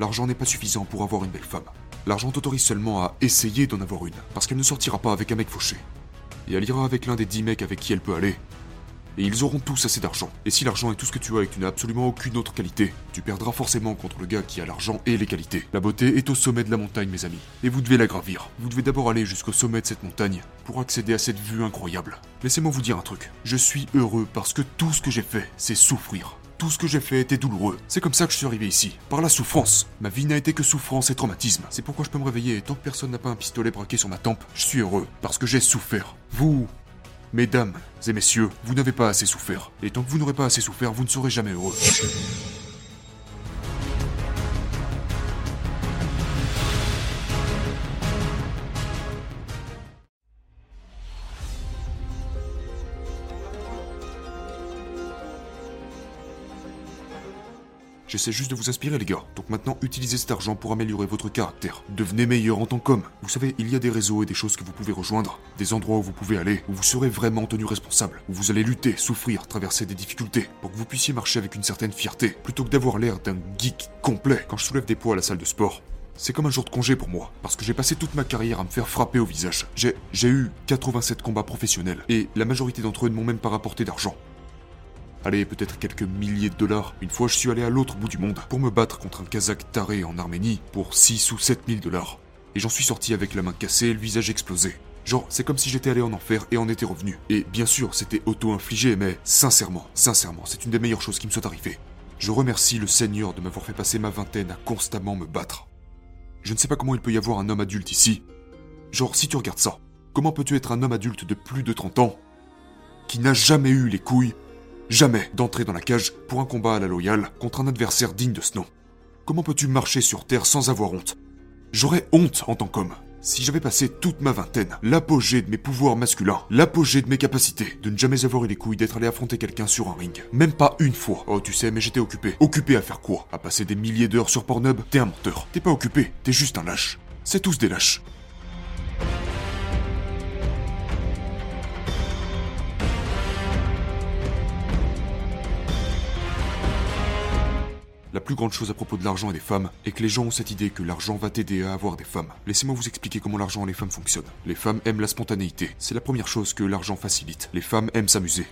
l'argent n'est pas suffisant pour avoir une belle femme. L'argent t'autorise seulement à essayer d'en avoir une, parce qu'elle ne sortira pas avec un mec fauché. Et elle ira avec l'un des dix mecs avec qui elle peut aller. Et ils auront tous assez d'argent. Et si l'argent est tout ce que tu as et que tu n'as absolument aucune autre qualité, tu perdras forcément contre le gars qui a l'argent et les qualités. La beauté est au sommet de la montagne, mes amis. Et vous devez la gravir. Vous devez d'abord aller jusqu'au sommet de cette montagne pour accéder à cette vue incroyable. Laissez-moi vous dire un truc. Je suis heureux parce que tout ce que j'ai fait, c'est souffrir. Tout ce que j'ai fait était douloureux. C'est comme ça que je suis arrivé ici, par la souffrance. Ma vie n'a été que souffrance et traumatisme. C'est pourquoi je peux me réveiller et tant que personne n'a pas un pistolet braqué sur ma tempe, je suis heureux, parce que j'ai souffert. Vous, mesdames et messieurs, vous n'avez pas assez souffert. Et tant que vous n'aurez pas assez souffert, vous ne serez jamais heureux. J'essaie juste de vous inspirer les gars. Donc maintenant, utilisez cet argent pour améliorer votre caractère. Devenez meilleur en tant qu'homme. Vous savez, il y a des réseaux et des choses que vous pouvez rejoindre, des endroits où vous pouvez aller, où vous serez vraiment tenu responsable, où vous allez lutter, souffrir, traverser des difficultés, pour que vous puissiez marcher avec une certaine fierté, plutôt que d'avoir l'air d'un geek complet quand je soulève des poids à la salle de sport. C'est comme un jour de congé pour moi, parce que j'ai passé toute ma carrière à me faire frapper au visage. J'ai, j'ai eu 87 combats professionnels, et la majorité d'entre eux ne m'ont même pas rapporté d'argent. Allez, peut-être quelques milliers de dollars. Une fois, je suis allé à l'autre bout du monde pour me battre contre un Kazakh taré en Arménie pour 6 ou 7 000 dollars. Et j'en suis sorti avec la main cassée le visage explosé. Genre, c'est comme si j'étais allé en enfer et en étais revenu. Et bien sûr, c'était auto-infligé, mais sincèrement, sincèrement, c'est une des meilleures choses qui me soit arrivée. Je remercie le Seigneur de m'avoir fait passer ma vingtaine à constamment me battre. Je ne sais pas comment il peut y avoir un homme adulte ici. Genre, si tu regardes ça, comment peux-tu être un homme adulte de plus de 30 ans qui n'a jamais eu les couilles jamais d'entrer dans la cage pour un combat à la loyale contre un adversaire digne de ce nom. Comment peux-tu marcher sur Terre sans avoir honte? J'aurais honte en tant qu'homme. Si j'avais passé toute ma vingtaine, l'apogée de mes pouvoirs masculins, l'apogée de mes capacités, de ne jamais avoir eu les couilles d'être allé affronter quelqu'un sur un ring. Même pas une fois. Oh, tu sais, mais j'étais occupé. Occupé à faire quoi? À passer des milliers d'heures sur Pornhub? T'es un menteur. T'es pas occupé, t'es juste un lâche. C'est tous des lâches. La plus grande chose à propos de l'argent et des femmes est que les gens ont cette idée que l'argent va t'aider à avoir des femmes. Laissez-moi vous expliquer comment l'argent et les femmes fonctionnent. Les femmes aiment la spontanéité. C'est la première chose que l'argent facilite. Les femmes aiment s'amuser.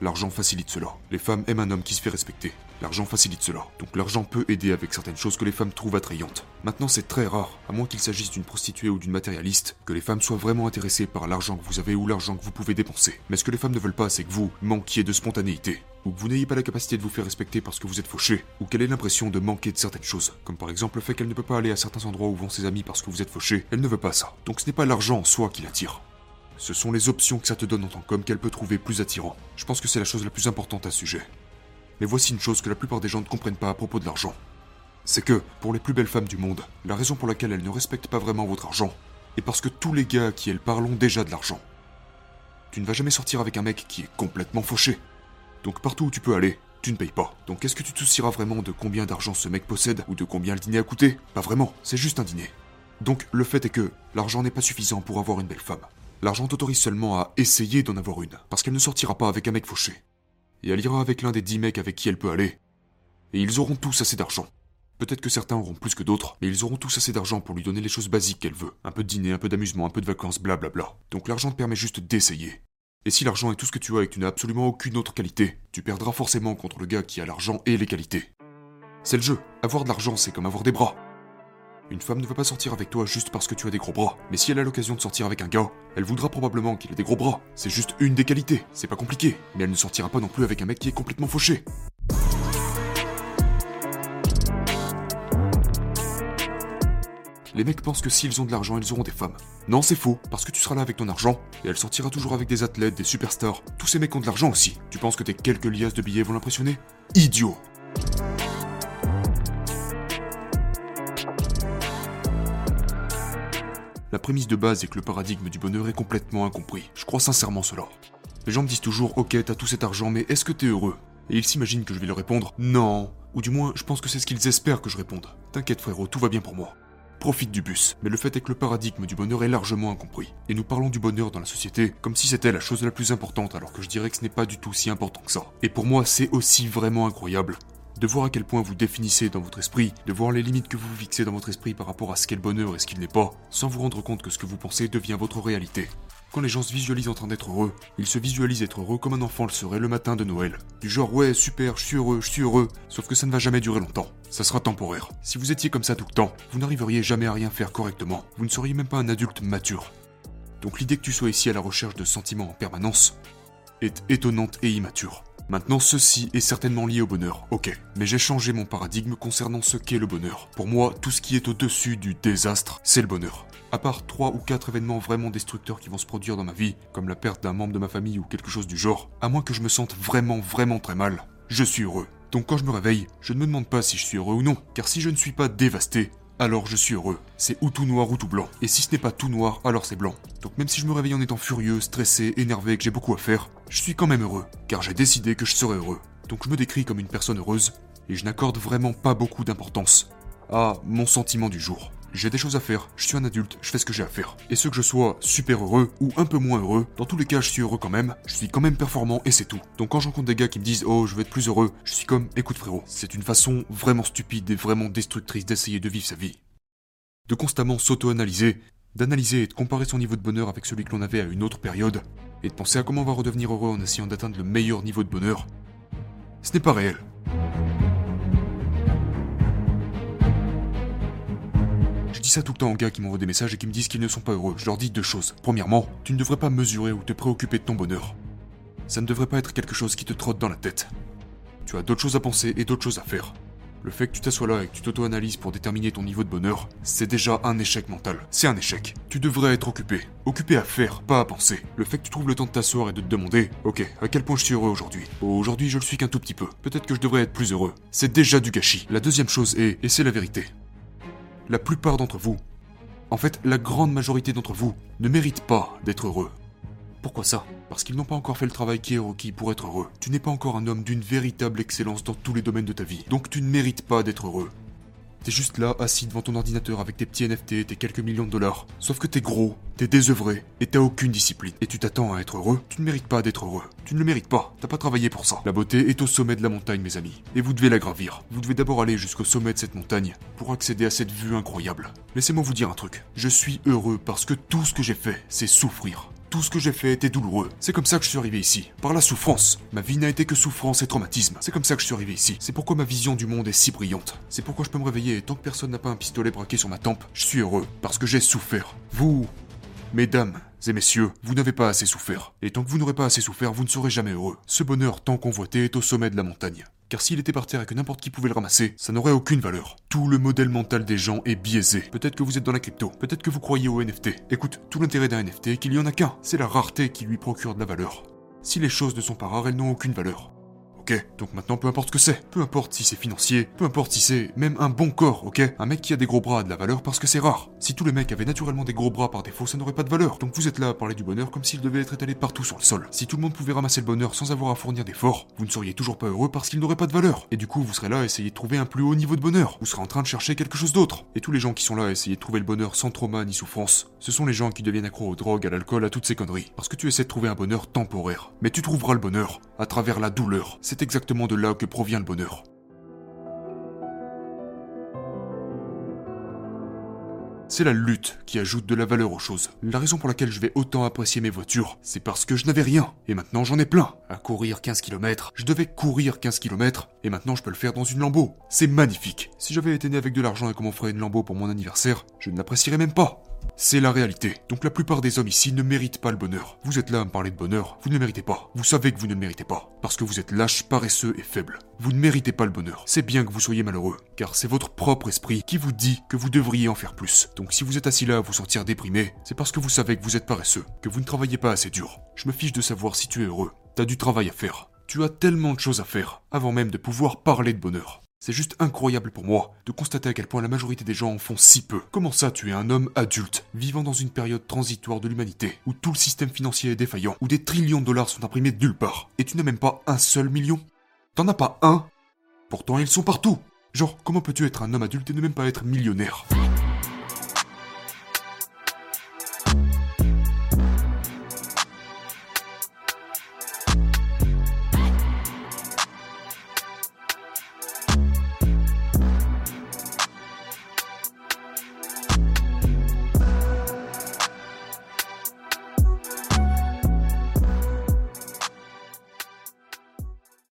L'argent facilite cela. Les femmes aiment un homme qui se fait respecter. L'argent facilite cela. Donc l'argent peut aider avec certaines choses que les femmes trouvent attrayantes. Maintenant, c'est très rare, à moins qu'il s'agisse d'une prostituée ou d'une matérialiste, que les femmes soient vraiment intéressées par l'argent que vous avez ou l'argent que vous pouvez dépenser. Mais ce que les femmes ne veulent pas, c'est que vous manquiez de spontanéité. Ou que vous n'ayez pas la capacité de vous faire respecter parce que vous êtes fauché, ou qu'elle ait l'impression de manquer de certaines choses, comme par exemple le fait qu'elle ne peut pas aller à certains endroits où vont ses amis parce que vous êtes fauché, elle ne veut pas ça. Donc ce n'est pas l'argent en soi qui l'attire. Ce sont les options que ça te donne en tant qu'homme qu'elle peut trouver plus attirant. Je pense que c'est la chose la plus importante à ce sujet. Mais voici une chose que la plupart des gens ne comprennent pas à propos de l'argent. C'est que, pour les plus belles femmes du monde, la raison pour laquelle elles ne respectent pas vraiment votre argent est parce que tous les gars à qui elles parlent ont déjà de l'argent. Tu ne vas jamais sortir avec un mec qui est complètement fauché. Donc partout où tu peux aller, tu ne payes pas. Donc est-ce que tu te soucieras vraiment de combien d'argent ce mec possède ou de combien le dîner a coûté? Pas vraiment, c'est juste un dîner. Donc le fait est que l'argent n'est pas suffisant pour avoir une belle femme. L'argent t'autorise seulement à essayer d'en avoir une, parce qu'elle ne sortira pas avec un mec fauché. Et elle ira avec l'un des dix mecs avec qui elle peut aller. Et ils auront tous assez d'argent. Peut-être que certains auront plus que d'autres, mais ils auront tous assez d'argent pour lui donner les choses basiques qu'elle veut. Un peu de dîner, un peu d'amusement, un peu de vacances, blablabla. Donc l'argent te permet juste d'essayer. Et si l'argent est tout ce que tu as et que tu n'as absolument aucune autre qualité, tu perdras forcément contre le gars qui a l'argent et les qualités. C'est le jeu. Avoir de l'argent, c'est comme avoir des bras. Une femme ne veut pas sortir avec toi juste parce que tu as des gros bras. Mais si elle a l'occasion de sortir avec un gars, elle voudra probablement qu'il ait des gros bras. C'est juste une des qualités, c'est pas compliqué. Mais elle ne sortira pas non plus avec un mec qui est complètement fauché. Les mecs pensent que s'ils ont de l'argent, ils auront des femmes. Non, c'est faux, parce que tu seras là avec ton argent, et elle sortira toujours avec des athlètes, des superstars. Tous ces mecs ont de l'argent aussi. Tu penses que tes quelques liasses de billets vont l'impressionner? Idiot La prémisse de base est que le paradigme du bonheur est complètement incompris. Je crois sincèrement cela. Les gens me disent toujours Ok, t'as tout cet argent, mais est-ce que t'es heureux? Et ils s'imaginent que je vais leur répondre Non. Ou du moins, je pense que c'est ce qu'ils espèrent que je réponde. T'inquiète frérot, tout va bien pour moi. Profite du bus. Mais le fait est que le paradigme du bonheur est largement incompris. Et nous parlons du bonheur dans la société comme si c'était la chose la plus importante alors que je dirais que ce n'est pas du tout si important que ça. Et pour moi, c'est aussi vraiment incroyable de voir à quel point vous définissez dans votre esprit, de voir les limites que vous fixez dans votre esprit par rapport à ce qu'est le bonheur et ce qu'il n'est pas, sans vous rendre compte que ce que vous pensez devient votre réalité. Quand les gens se visualisent en train d'être heureux, ils se visualisent être heureux comme un enfant le serait le matin de Noël. Du genre ouais super, je suis heureux, je suis heureux, sauf que ça ne va jamais durer longtemps. Ça sera temporaire. Si vous étiez comme ça tout le temps, vous n'arriveriez jamais à rien faire correctement. Vous ne seriez même pas un adulte mature. Donc l'idée que tu sois ici à la recherche de sentiments en permanence est étonnante et immature. Maintenant, ceci est certainement lié au bonheur, ok. Mais j'ai changé mon paradigme concernant ce qu'est le bonheur. Pour moi, tout ce qui est au-dessus du désastre, c'est le bonheur. À part trois ou quatre événements vraiment destructeurs qui vont se produire dans ma vie, comme la perte d'un membre de ma famille ou quelque chose du genre, à moins que je me sente vraiment vraiment très mal, je suis heureux. Donc quand je me réveille, je ne me demande pas si je suis heureux ou non, car si je ne suis pas dévasté, alors je suis heureux. C'est ou tout noir ou tout blanc. Et si ce n'est pas tout noir, alors c'est blanc. Donc même si je me réveille en étant furieux, stressé, énervé, que j'ai beaucoup à faire, je suis quand même heureux, car j'ai décidé que je serais heureux. Donc je me décris comme une personne heureuse, et je n'accorde vraiment pas beaucoup d'importance à mon sentiment du jour. J'ai des choses à faire, je suis un adulte, je fais ce que j'ai à faire. Et ce que je sois super heureux ou un peu moins heureux, dans tous les cas je suis heureux quand même, je suis quand même performant et c'est tout. Donc quand j'encontre des gars qui me disent oh je veux être plus heureux, je suis comme écoute frérot, c'est une façon vraiment stupide et vraiment destructrice d'essayer de vivre sa vie. De constamment s'auto-analyser, d'analyser et de comparer son niveau de bonheur avec celui que l'on avait à une autre période, et de penser à comment on va redevenir heureux en essayant d'atteindre le meilleur niveau de bonheur, ce n'est pas réel. Ça tout le temps aux gars qui m'envoient des messages et qui me disent qu'ils ne sont pas heureux. Je leur dis deux choses. Premièrement, tu ne devrais pas mesurer ou te préoccuper de ton bonheur. Ça ne devrait pas être quelque chose qui te trotte dans la tête. Tu as d'autres choses à penser et d'autres choses à faire. Le fait que tu t'assois là et que tu t'auto-analyses pour déterminer ton niveau de bonheur, c'est déjà un échec mental. C'est un échec. Tu devrais être occupé. Occupé à faire, pas à penser. Le fait que tu trouves le temps de t'asseoir et de te demander, ok, à quel point je suis heureux aujourd'hui? Aujourd'hui, je le suis qu'un tout petit peu. Peut-être que je devrais être plus heureux. C'est déjà du gâchis. La deuxième chose est, et c'est la vérité, la plupart d'entre vous, en fait la grande majorité d'entre vous, ne méritent pas d'être heureux. Pourquoi ça? Parce qu'ils n'ont pas encore fait le travail qui est requis pour être heureux. Tu n'es pas encore un homme d'une véritable excellence dans tous les domaines de ta vie, donc tu ne mérites pas d'être heureux. T'es juste là, assis devant ton ordinateur avec tes petits NFT, tes quelques millions de dollars. Sauf que t'es gros, t'es désœuvré, et t'as aucune discipline. Et tu t'attends à être heureux Tu ne mérites pas d'être heureux. Tu ne le mérites pas. T'as pas travaillé pour ça. La beauté est au sommet de la montagne, mes amis. Et vous devez la gravir. Vous devez d'abord aller jusqu'au sommet de cette montagne pour accéder à cette vue incroyable. Laissez-moi vous dire un truc. Je suis heureux parce que tout ce que j'ai fait, c'est souffrir tout ce que j'ai fait était douloureux. C'est comme ça que je suis arrivé ici, par la souffrance. Ma vie n'a été que souffrance et traumatisme. C'est comme ça que je suis arrivé ici. C'est pourquoi ma vision du monde est si brillante. C'est pourquoi je peux me réveiller et tant que personne n'a pas un pistolet braqué sur ma tempe, je suis heureux, parce que j'ai souffert. Vous, mesdames et messieurs, vous n'avez pas assez souffert. Et tant que vous n'aurez pas assez souffert, vous ne serez jamais heureux. Ce bonheur tant convoité est au sommet de la montagne car s'il était par terre et que n'importe qui pouvait le ramasser, ça n'aurait aucune valeur. Tout le modèle mental des gens est biaisé. Peut-être que vous êtes dans la crypto, peut-être que vous croyez au NFT. Écoute, tout l'intérêt d'un NFT est qu'il y en a qu'un, c'est la rareté qui lui procure de la valeur. Si les choses ne sont pas rares, elles n'ont aucune valeur. Ok, donc maintenant peu importe ce que c'est, peu importe si c'est financier, peu importe si c'est même un bon corps, ok? Un mec qui a des gros bras a de la valeur parce que c'est rare. Si tous les mecs avaient naturellement des gros bras par défaut, ça n'aurait pas de valeur. Donc vous êtes là à parler du bonheur comme s'il devait être étalé partout sur le sol. Si tout le monde pouvait ramasser le bonheur sans avoir à fournir d'efforts, vous ne seriez toujours pas heureux parce qu'il n'aurait pas de valeur. Et du coup, vous serez là à essayer de trouver un plus haut niveau de bonheur. Vous serez en train de chercher quelque chose d'autre. Et tous les gens qui sont là à essayer de trouver le bonheur sans trauma ni souffrance, ce sont les gens qui deviennent accros aux drogues, à l'alcool, à toutes ces conneries. Parce que tu essaies de trouver un bonheur temporaire. Mais tu trouveras le bonheur à travers la douleur. C'est exactement de là que provient le bonheur. C'est la lutte qui ajoute de la valeur aux choses. La raison pour laquelle je vais autant apprécier mes voitures, c'est parce que je n'avais rien. Et maintenant j'en ai plein. À courir 15 km. Je devais courir 15 km. Et maintenant je peux le faire dans une Lambeau. C'est magnifique. Si j'avais été né avec de l'argent et qu'on m'offrait une Lambeau pour mon anniversaire, je ne l'apprécierais même pas. C'est la réalité. Donc la plupart des hommes ici ne méritent pas le bonheur. Vous êtes là à me parler de bonheur, vous ne méritez pas. Vous savez que vous ne méritez pas. Parce que vous êtes lâche, paresseux et faible. Vous ne méritez pas le bonheur. C'est bien que vous soyez malheureux, car c'est votre propre esprit qui vous dit que vous devriez en faire plus. Donc si vous êtes assis là à vous sentir déprimé, c'est parce que vous savez que vous êtes paresseux, que vous ne travaillez pas assez dur. Je me fiche de savoir si tu es heureux. T'as du travail à faire. Tu as tellement de choses à faire, avant même de pouvoir parler de bonheur. C'est juste incroyable pour moi de constater à quel point la majorité des gens en font si peu. Comment ça tu es un homme adulte, vivant dans une période transitoire de l'humanité, où tout le système financier est défaillant, où des trillions de dollars sont imprimés nulle part, et tu n'as même pas un seul million? T'en as pas un? Pourtant ils sont partout. Genre, comment peux-tu être un homme adulte et ne même pas être millionnaire?